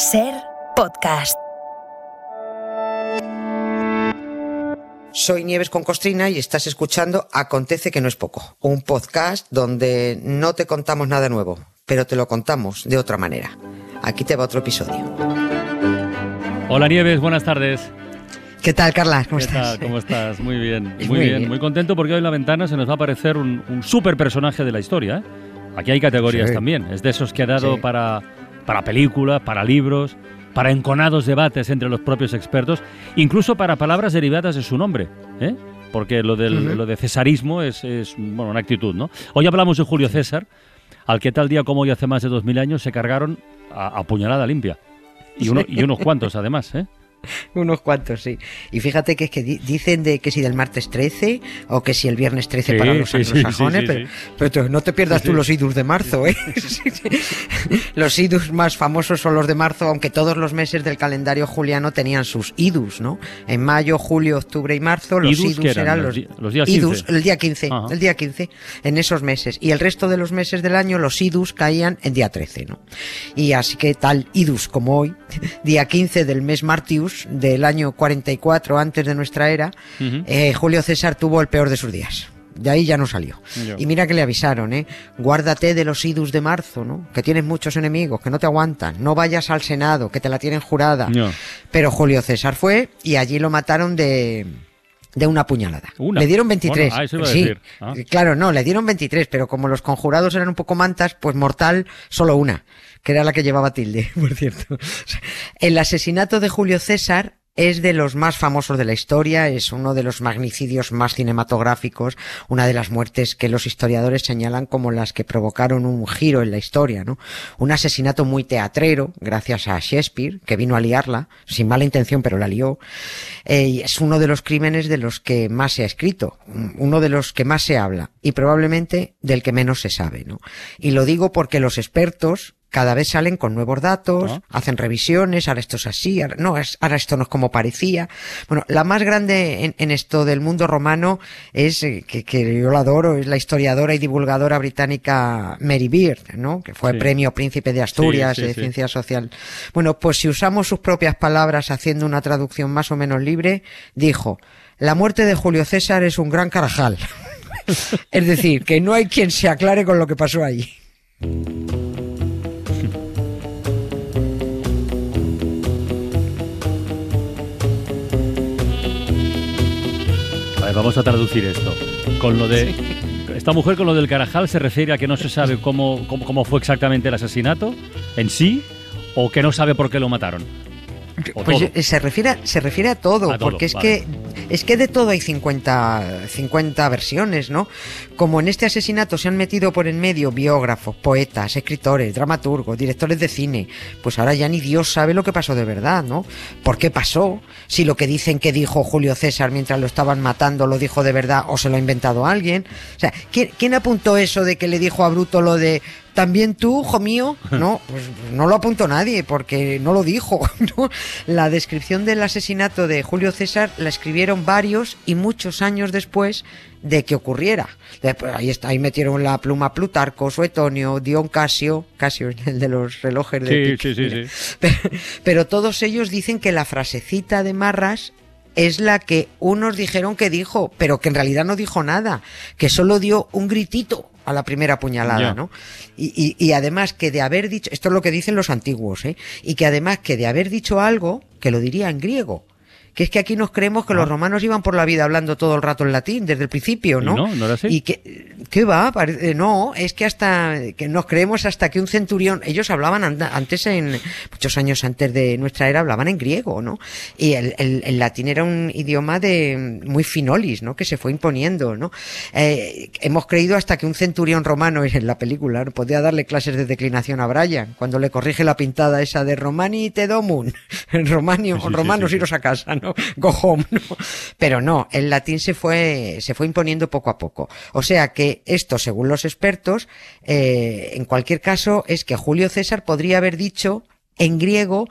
Ser podcast. Soy Nieves con Costrina y estás escuchando Acontece que no es poco, un podcast donde no te contamos nada nuevo, pero te lo contamos de otra manera. Aquí te va otro episodio. Hola Nieves, buenas tardes. ¿Qué tal, Carla? ¿Cómo ¿Qué estás? tal? ¿Cómo estás? Muy bien, muy, Muy bien. bien. Muy contento porque hoy en la ventana se nos va a aparecer un, un super personaje de la historia. ¿eh? Aquí hay categorías Sí. también. Es de esos que ha dado Sí. para, para películas, para libros, para enconados debates entre los propios expertos, incluso para palabras derivadas de su nombre. ¿eh? Porque lo, del, lo de cesarismo es, es, bueno, una actitud. ¿no? Hoy hablamos de Julio César, al que tal día como hoy hace más de dos mil años se cargaron a, a puñalada limpia. Y, uno- y unos cuantos además. ¿eh? Unos cuantos, sí. Y fíjate que es que di- dicen de que si del martes 13 o que si el viernes 13 Sí, para los sí, anglosajones, sí, pero, sí. pero tú no te pierdas tú los idus de marzo, ¿eh? Los idus más famosos son los de marzo, aunque todos los meses del calendario juliano tenían sus idus, ¿no? En mayo, julio, octubre y marzo los ¿Idus idus, eran? Los los, días idus, 15? el día 15, Ajá. el día 15, en esos meses. Y el resto de los meses del año los idus caían en día 13, ¿no? Y así que tal idus como hoy, día 15 del mes Martius del año 44 antes de nuestra era, eh, Julio César tuvo el peor de sus días. De ahí ya no salió. Y mira que le avisaron, ¿eh? Guárdate de los idus de marzo, ¿no? Que tienes muchos enemigos, que no te aguantan. No vayas al Senado, que te la tienen jurada. Ya. Pero Julio César fue y allí lo mataron de, de una puñalada. Una. Le dieron 23. Bueno, ah, eso sí. Ah. claro, no, le dieron 23, pero como los conjurados eran un poco mantas, pues mortal, solo una, que era la que llevaba tilde, por cierto. El asesinato de Julio César es de los más famosos de la historia, es uno de los magnicidios más cinematográficos, una de las muertes que los historiadores señalan como las que provocaron un giro en la historia, ¿no? Un asesinato muy teatrero, gracias a Shakespeare, que vino a liarla, sin mala intención, pero la lió. Eh, es uno de los crímenes de los que más se ha escrito, uno de los que más se habla, y probablemente del que menos se sabe, ¿no? Y lo digo porque los expertos cada vez salen con nuevos datos, Ah. hacen revisiones, ahora esto es así, ahora, no, ahora esto no es como parecía. Bueno, la más grande en, en esto del mundo romano es, eh, que, que yo la adoro, es la historiadora y divulgadora británica Mary Beard, ¿no? Que fue Sí. premio Príncipe de Asturias Sí, sí, de. Ciencia Social. Bueno, pues si usamos sus propias palabras haciendo una traducción más o menos libre, dijo, la muerte de Julio César es un gran carajal. es decir, que no hay quien se aclare con lo que pasó allí. Ver, vamos a traducir esto. Con lo de. Esta mujer con lo del Carajal se refiere a que no se sabe cómo, cómo, cómo fue exactamente el asesinato en sí o que no sabe por qué lo mataron. Pues eh, se refiere, a- se refiere a todo, A todo, porque es vale. que es que de todo hay 50, 50 versiones, ¿no? Como en este asesinato se han metido por en medio biógrafos, poetas, escritores, dramaturgos, directores de cine, pues ahora ya ni Dios sabe lo que pasó de verdad, ¿no? ¿Por qué pasó? Si lo que dicen que dijo Julio César mientras lo estaban matando lo dijo de verdad o se lo ha inventado alguien. O sea, ¿quién, quién apuntó eso de que le dijo a Bruto lo de también tú, hijo mío? No, pues no lo apuntó nadie porque no lo dijo. ¿no? La descripción del asesinato de Julio César la escribieron varios y muchos años después de que ocurriera. Después, ahí, está, ahí metieron la pluma Plutarco, Suetonio, Dion Casio, Casio, el de los relojes de Sí, Tic, sí, sí, mira. sí. Pero, pero todos ellos dicen que la frasecita de Marras es la que unos dijeron que dijo, pero que en realidad no dijo nada, que solo dio un gritito a la primera puñalada, Ya. ¿no? Y, y- y además que de haber dicho, esto es lo que dicen los antiguos, ¿eh? Y que además que de haber dicho algo, que lo diría en griego. Que es que aquí nos creemos que Ah. los romanos iban por la vida hablando todo el rato en latín, desde el principio, ¿Y ¿no? no? ¿No era así? Y que, ¿qué va? Parece- no, es que hasta, que nos creemos hasta que un centurión, ellos hablaban antes en, muchos años antes de nuestra era, hablaban en griego, ¿no? Y el, el- el latín era un idioma de, muy finolis, ¿no? Que se fue imponiendo, ¿no? Eh, hemos creído hasta que un centurión romano en la película ¿no? podía darle clases de declinación a Brian, cuando le corrige la pintada esa de Romani te domun, Romanio, Sí, romanos sí. iros a casa, ¿no? Go home, ¿no? Pero no, el latín se fue, se fue imponiendo poco a poco. O sea que esto, según los expertos, eh, en cualquier caso, es que Julio César podría haber dicho en griego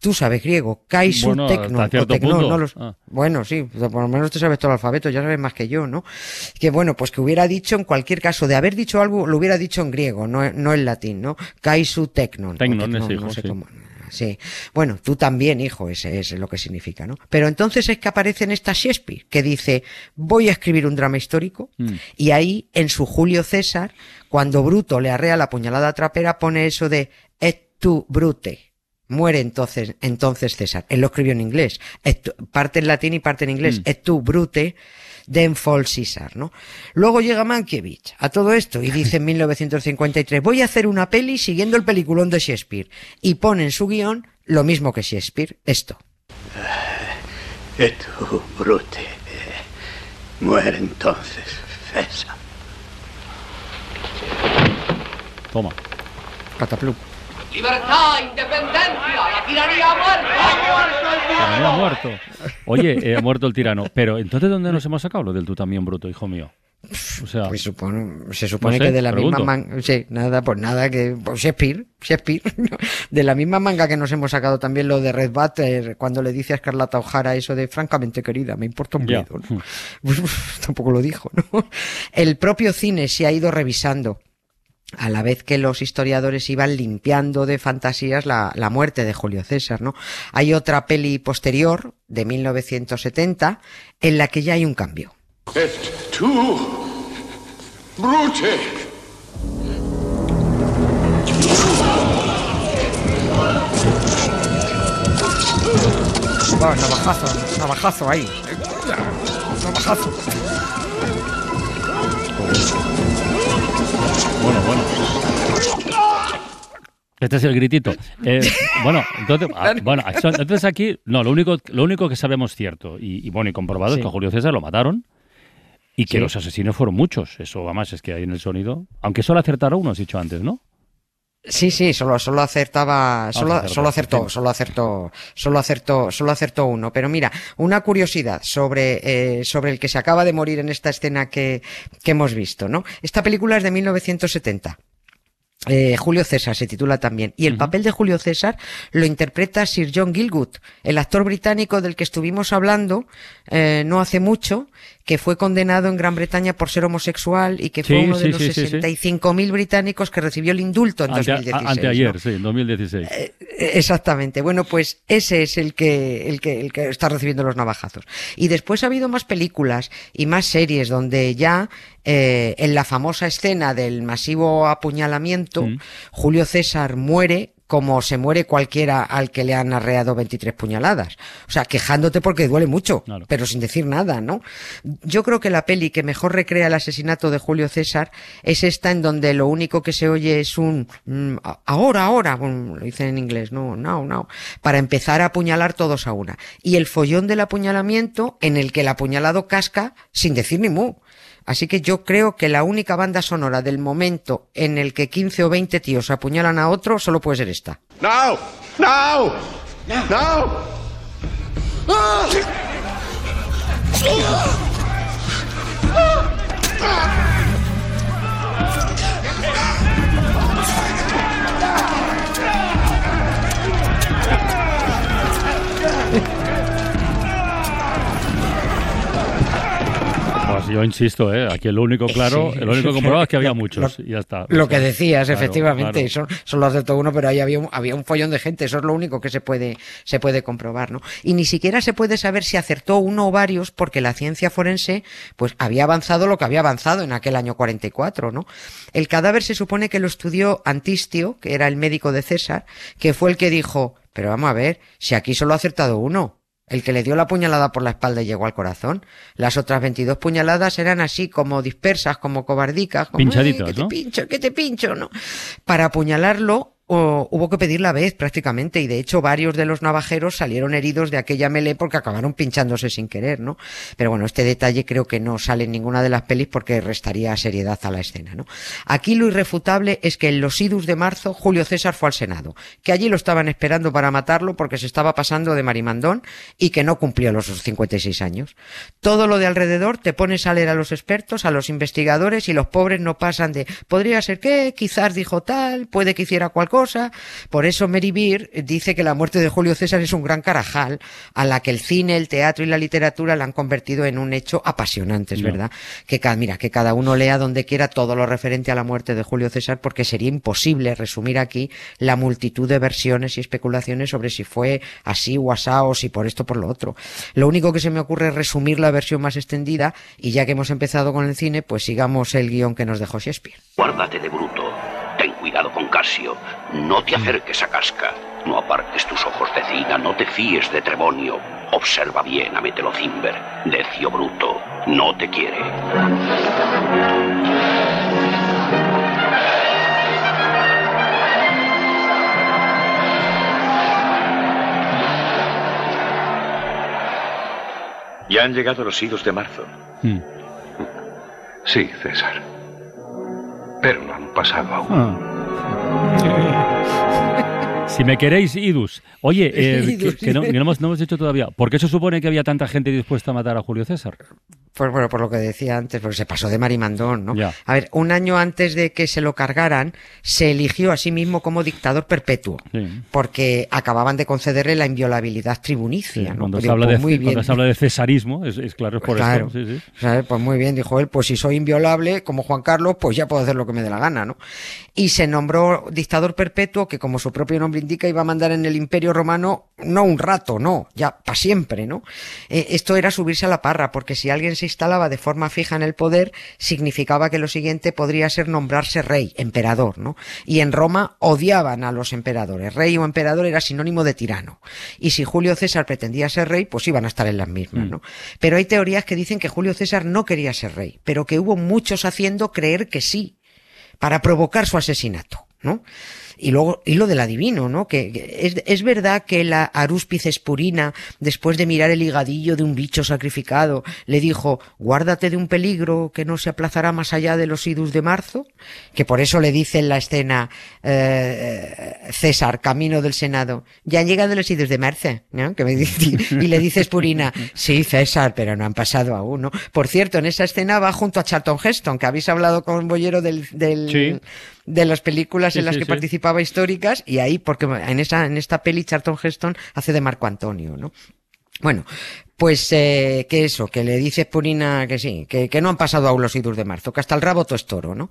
Tú sabes griego, kaisu Bueno, tecnon, hasta cierto o tecnon, punto. no los- Ah. Bueno, sí, por lo menos te sabes todo el alfabeto, ya sabes más que yo, ¿no? Que bueno, pues que hubiera dicho en cualquier caso, de haber dicho algo, lo hubiera dicho en griego, no, no en latín, ¿no? Kaisu tecnon. Tecnon es no sé sí. cómo. Sí. Bueno, tú también, hijo, ese es lo que significa, ¿no? Pero entonces es que aparece en esta Shakespeare, que dice, voy a escribir un drama histórico, Mm. y ahí, en su Julio César, cuando Bruto le arrea la puñalada trapera, pone eso de, et tu brute. Muere entonces, entonces César. Él lo escribió en inglés. Et tu- parte en latín y parte en inglés. Mm. Et tu brute, then fall César, ¿no? Luego llega Mankiewicz a todo esto y dice en 1953, voy a hacer una peli siguiendo el peliculón de Shakespeare. Y pone en su guion lo mismo que Shakespeare, esto. E tu, Brute, eh, muere entonces, César. Toma. Cataplu. Libertad, independencia, la tiranía ha muerto. Ha muerto. Oye, eh, ha muerto el tirano. Pero entonces, ¿dónde nos hemos sacado lo del tú también bruto, hijo mío? O sea, Pues se supone sé, que de la pregunto. misma manga, sí, nada, pues nada, que pues Shakespeare, Shakespeare, de la misma manga que nos hemos sacado también lo de Red Butter, cuando le dice a Escarlata O'Hara eso de francamente querida, me importa un bledo, ¿no? Pues, tampoco lo dijo, ¿no? El propio cine se ha ido revisando a la vez que los historiadores iban limpiando de fantasías la, la muerte de Julio César, ¿no? Hay otra peli posterior, de 1970, en la que ya hay un cambio. Et tu, Brute. Va, navajazo, navajazo ahí. Navajazo. Bueno, bueno. Este es el gritito. Eh, bueno, entonces, ah, bueno, entonces aquí, no, lo único, lo único que sabemos cierto y, y bueno y comprobado Sí. es que a Julio César lo mataron y que Sí. los asesinos fueron muchos. Eso, además, es que hay en el sonido. Aunque solo acertaron uno, has dicho antes, ¿no? Sí, sí, solo, solo acertaba, solo, solo acertó, solo acertó, solo acertó, solo acertó uno. Pero mira, una curiosidad sobre, eh, sobre el que se acaba de morir en esta escena que, que hemos visto, ¿no? Esta película es de 1970. Eh, Julio César se titula también. Y el papel de Julio César lo interpreta Sir John Gilgood, el actor británico del que estuvimos hablando eh, no hace mucho, que fue condenado en Gran Bretaña por ser homosexual y que fue Sí, uno de los sí, sí, sí. 65.000 británicos que recibió el indulto en Ante- 2016. a- anteayer, ¿no? sí, en 2016. Eh, Exactamente. Bueno, pues ese es el que, el que, el que está recibiendo los navajazos. Y después ha habido más películas y más series donde ya, eh, en la famosa escena del masivo apuñalamiento, Mm. Julio César muere como se muere cualquiera al que le han arreado 23 puñaladas. O sea, quejándote porque duele mucho, Claro. pero sin decir nada, ¿no? Yo creo que la peli que mejor recrea el asesinato de Julio César es esta en donde lo único que se oye es un mm, ahora, ahora, bueno, lo dicen en inglés, no, now, now, para empezar a apuñalar todos a una. Y el follón del apuñalamiento en el que el apuñalado casca sin decir ni mu. Así que yo creo que la única banda sonora del momento en el que 15 o 20 tíos apuñalan a otro solo puede ser esta. Now! Now! Now! Pues yo insisto, ¿eh? aquí lo único claro, Sí. el único comprobado es que había Lo- muchos lo- y ya está. Lo O que decías, claro, efectivamente, claro. Solo acertó uno, pero ahí había un, había un follón de gente, eso es lo único que se puede, se puede comprobar, ¿no? Y ni siquiera se puede saber si acertó uno o varios, porque la ciencia forense, pues había avanzado lo que había avanzado en aquel año 44, ¿no? El cadáver se supone que lo estudió Antistio, que era el médico de César, que fue el que dijo, pero vamos a ver, si aquí solo ha acertado uno. El que le dio la puñalada por la espalda y llegó al corazón. Las otras 22 puñaladas eran así como dispersas, como cobardicas, como Pinchaditas, "Ay, que te ¿no? pincho, que te pincho, ¿no? Para apuñalarlo o- hubo que pedir la vez prácticamente y de hecho varios de los navajeros salieron heridos de aquella melee porque acabaron pinchándose sin querer, ¿no? Pero bueno, este detalle creo que no sale en ninguna de las pelis porque restaría seriedad a la escena, ¿no? Aquí lo irrefutable es que en los idus de marzo Julio César fue al Senado, que allí lo estaban esperando para matarlo porque se estaba pasando de marimandón y que no cumplió los 56 años. Todo lo de alrededor te pones a leer a los expertos, a los investigadores y los pobres no pasan de podría ser que, quizás dijo tal, puede que hiciera cual cosa. Por eso Mary Beer dice que la muerte de Julio César es un gran carajal a la que el cine, el teatro y la literatura la han convertido en un hecho apasionante, es verdad. Que cada, mira, que cada uno lea donde quiera todo lo referente a la muerte de Julio César porque sería imposible resumir aquí la multitud de versiones y especulaciones sobre si fue así o asá o si por esto o por lo otro. Lo único que se me ocurre es resumir la versión más extendida y ya que hemos empezado con el cine, pues sigamos el guion que nos dejó Shakespeare. Guárdate de Bruto. Con Casio. No te acerques a Casca. No apartes tus ojos de Cina. No te fíes de Trebonio. Observa bien a Metelocimber. Decio Bruto. No te quiere. Ya han llegado los idos de marzo. Mm. Sí, César. Pero no han pasado aún. Ah. Si me queréis, Idus. Oye, eh, que, Idus. que no, que no hemos, no hemos dicho todavía. ¿Por qué se supone que había tanta gente dispuesta a matar a Julio César? Pues bueno, por lo que decía antes, porque se pasó de marimandón, ¿no? A ver, un año antes de que se lo cargaran, se eligió a sí mismo como dictador perpetuo. Sí. Porque acababan de concederle la inviolabilidad Sí, tribunica, ¿no? cuando, Pues se digo, pues de, muy bien. cuando se habla de cesarismo, es, es claro, es por Claro. esto. Sí, sí. ¿Sabes? Pues muy bien, dijo él, pues si soy inviolable, como Juan Carlos, pues ya puedo hacer lo que me dé la gana, ¿no? Y se nombró dictador perpetuo, que como su propio nombre indica, iba a mandar en el imperio romano, no un rato, no, ya para siempre, ¿no? Eh, esto era subirse a la parra, porque si alguien se instalaba de forma fija en el poder, significaba que lo siguiente podría ser nombrarse rey, emperador, ¿no? Y en Roma odiaban a los emperadores. Rey o emperador era sinónimo de tirano. Y si Julio César pretendía ser rey, pues iban a estar en las mismas, ¿no? Pero hay teorías que dicen que Julio César no quería ser rey, pero que hubo muchos haciendo creer que sí, para provocar su asesinato, ¿no? Y luego, y lo del adivino, ¿no? Que, que es, es verdad que la Aruspice Espurina, después de mirar el higadillo de un bicho sacrificado, le dijo, guárdate de un peligro que no se aplazará más allá de los idus de marzo, que por eso le dice en la escena, eh, César, camino del Senado, ya han llegado los idus de marzo, ¿no? Que me dice, y le dice Espurina, sí, César, pero no han pasado aún, ¿no? Por cierto, en esa escena va junto a Charlton Heston, que habéis hablado con Bollero del, del, Sí. de las películas Sí, en las sí, que sí. Participaba históricas y ahí porque en esa en esta peli Charlton Heston hace de Marco Antonio, ¿no? Bueno, pues eh, que eso, que le dice Purina que sí, que, que no han pasado aún los idus de marzo, que hasta el rabo todo es toro, ¿no?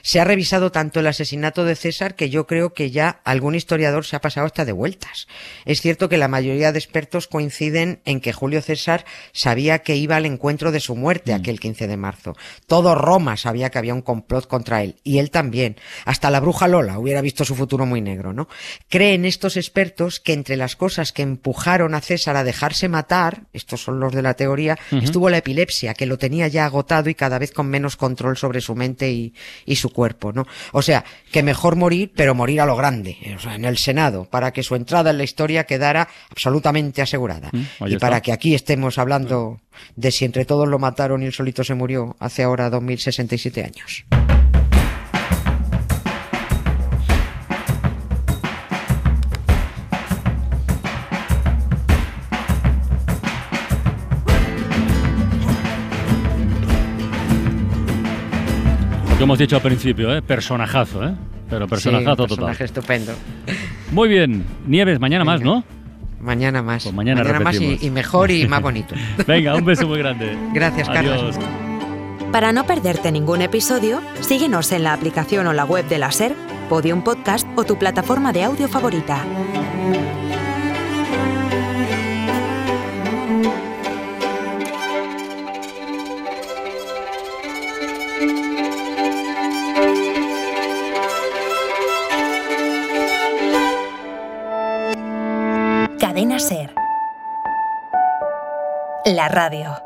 Se ha revisado tanto el asesinato de César que yo creo que ya algún historiador se ha pasado hasta de vueltas. Es cierto que la mayoría de expertos coinciden en que Julio César sabía que iba al encuentro de su muerte aquel 15 de marzo. Todo Roma sabía que había un complot contra él, y él también. Hasta la bruja Lola hubiera visto su futuro muy negro, ¿no? Creen estos expertos que entre las cosas que empujaron a César a dejarse matar, estos son los de la teoría, estuvo la epilepsia, que lo tenía ya agotado y cada vez con menos control sobre su mente y, y su cuerpo, ¿no? O sea, que mejor morir, pero morir a lo grande, o sea, en el Senado, para que su entrada en la historia quedara absolutamente asegurada. Mm, y está. para que aquí estemos hablando de si entre todos lo mataron y él solito se murió hace ahora 2067 años. Que hemos dicho al principio, ¿eh? Personajazo, ¿eh? Pero personajazo Sí, total. personaje estupendo. Muy bien. Nieves, mañana más, ¿no? Mañana más. Pues mañana más y, mejor y más bonito. Venga, un beso muy grande. Gracias, Carlos. Adiós. Para no perderte ningún episodio, síguenos en la aplicación o la web de la SER, Podium Podcast o tu plataforma de audio favorita. La radio.